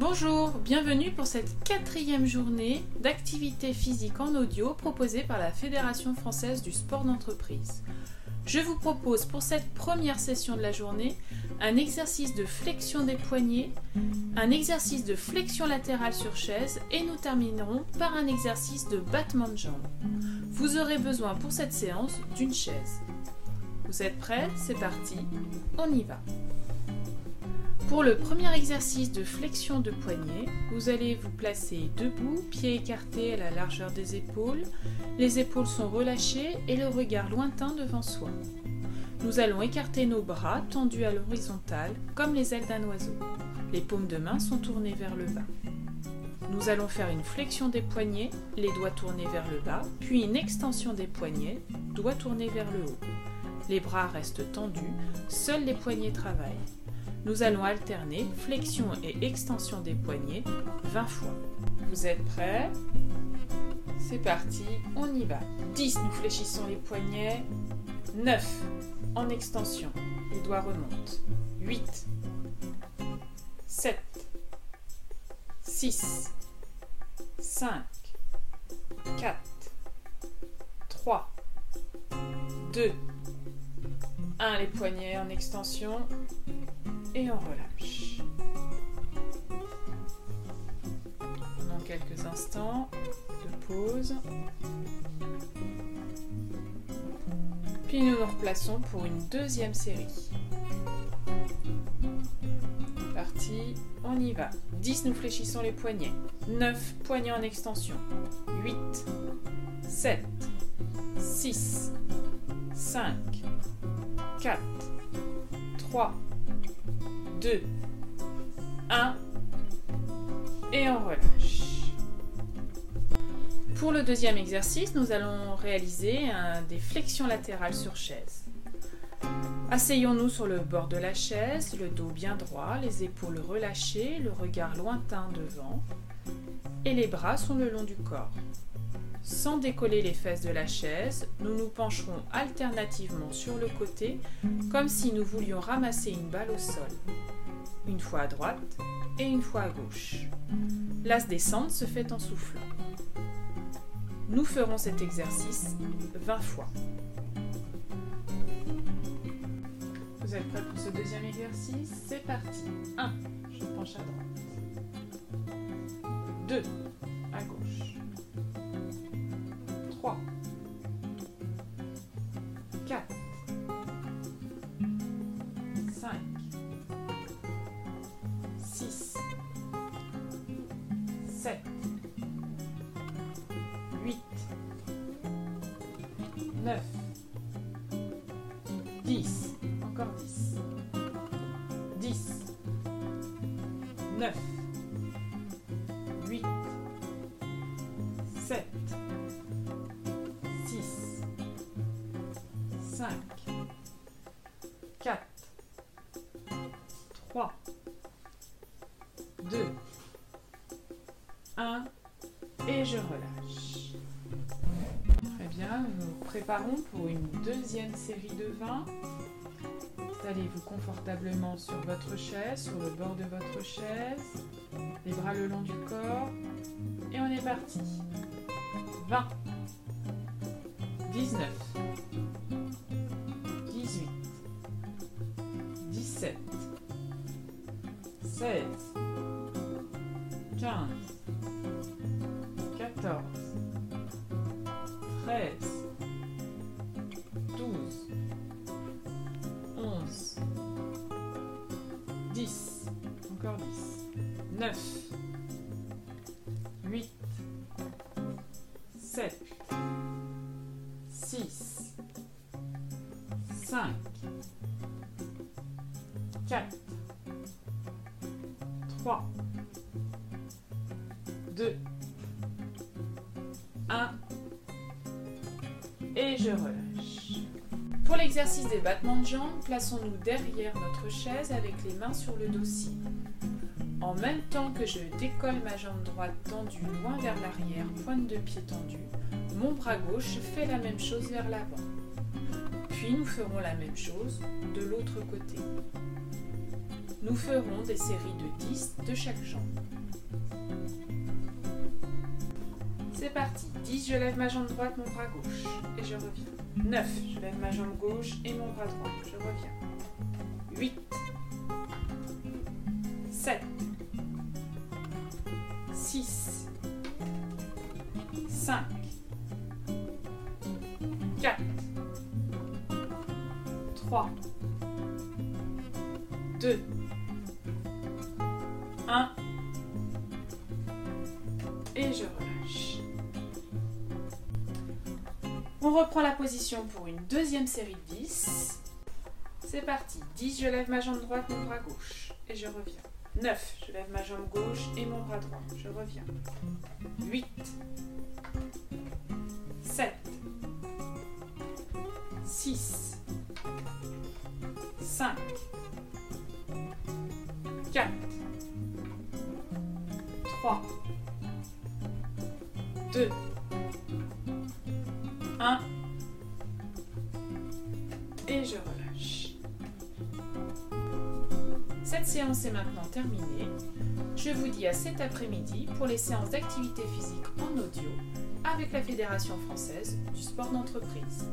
Bonjour, bienvenue pour cette quatrième journée d'activité physique en audio proposée par la Fédération française du sport d'entreprise. Je vous propose pour cette première session de la journée un exercice de flexion des poignets, un exercice de flexion latérale sur chaise et nous terminerons par un exercice de battement de jambes. Vous aurez besoin pour cette séance d'une chaise. Vous êtes prêts? C'est parti, on y va. Pour le premier exercice de flexion de poignet, vous allez vous placer debout, pieds écartés à la largeur des épaules, les épaules sont relâchées et le regard lointain devant soi. Nous allons écarter nos bras tendus à l'horizontale comme les ailes d'un oiseau. Les paumes de main sont tournées vers le bas. Nous allons faire une flexion des poignets, les doigts tournés vers le bas, puis une extension des poignets, doigts tournés vers le haut. Les bras restent tendus, seuls les poignets travaillent. Nous allons alterner flexion et extension des poignets 20 fois. Vous êtes prêts? C'est parti, on y va. 10, nous fléchissons les poignets. 9, en extension, les doigts remontent. 8, 7, 6, 5, 4, 3, 2, 1, les poignets en extension et on relâche. Pendant quelques instants de pause. Puis nous nous replaçons pour une deuxième série. Parti, on y va. 10, nous fléchissons les poignets. 9, poignets en extension. 8, 7, 6, 5, 4, 3, 2, 1 et on relâche. Pour le deuxième exercice, nous allons réaliser des flexions latérales sur chaise. Asseyons-nous sur le bord de la chaise, le dos bien droit, les épaules relâchées, le regard lointain devant et les bras sont le long du corps. Sans décoller les fesses de la chaise, nous nous pencherons alternativement sur le côté comme si nous voulions ramasser une balle au sol. Une fois à droite et une fois à gauche. L'as descente se fait en soufflant. Nous ferons cet exercice 20 fois. Vous êtes prêts pour ce deuxième exercice? C'est parti. 1. Je penche à droite. 2. 9, 10, encore 10, 10, 9, 8, 7, 5, 4, 3, 2, 1 et je relâche. Bien, nous nous préparons pour une deuxième série de 20. Installez-vous confortablement sur votre chaise, sur le bord de votre chaise, les bras le long du corps et on est parti. 20, 19, 17, 16, 15, 9, 8, 7, 6, 5, 4, 3, 2, 1 et je relâche. Pour l'exercice des battements de jambes, plaçons-nous derrière notre chaise avec les mains sur le dossier. En même temps que je décolle ma jambe droite tendue loin vers l'arrière, pointe de pied tendue, mon bras gauche fait la même chose vers l'avant. Puis nous ferons la même chose de l'autre côté. Nous ferons des séries de 10 de chaque jambe. C'est parti. 10, je lève ma jambe droite, mon bras gauche. Et je reviens. 9, je lève ma jambe gauche et mon bras droit. Je reviens. 8, 3, 2, 1. Et je relâche. On reprend la position pour une deuxième série de 10. C'est parti. 10, je lève ma jambe droite, mon bras gauche. Et je reviens. 9, je lève ma jambe gauche et mon bras droit. Je reviens. 8, 7, 6, 5, 4, 3, 2, 1. Et je relâche. Cette séance est maintenant terminée. Je vous dis à cet après-midi pour les séances d'activité physique en audio avec la Fédération française du sport d'entreprise.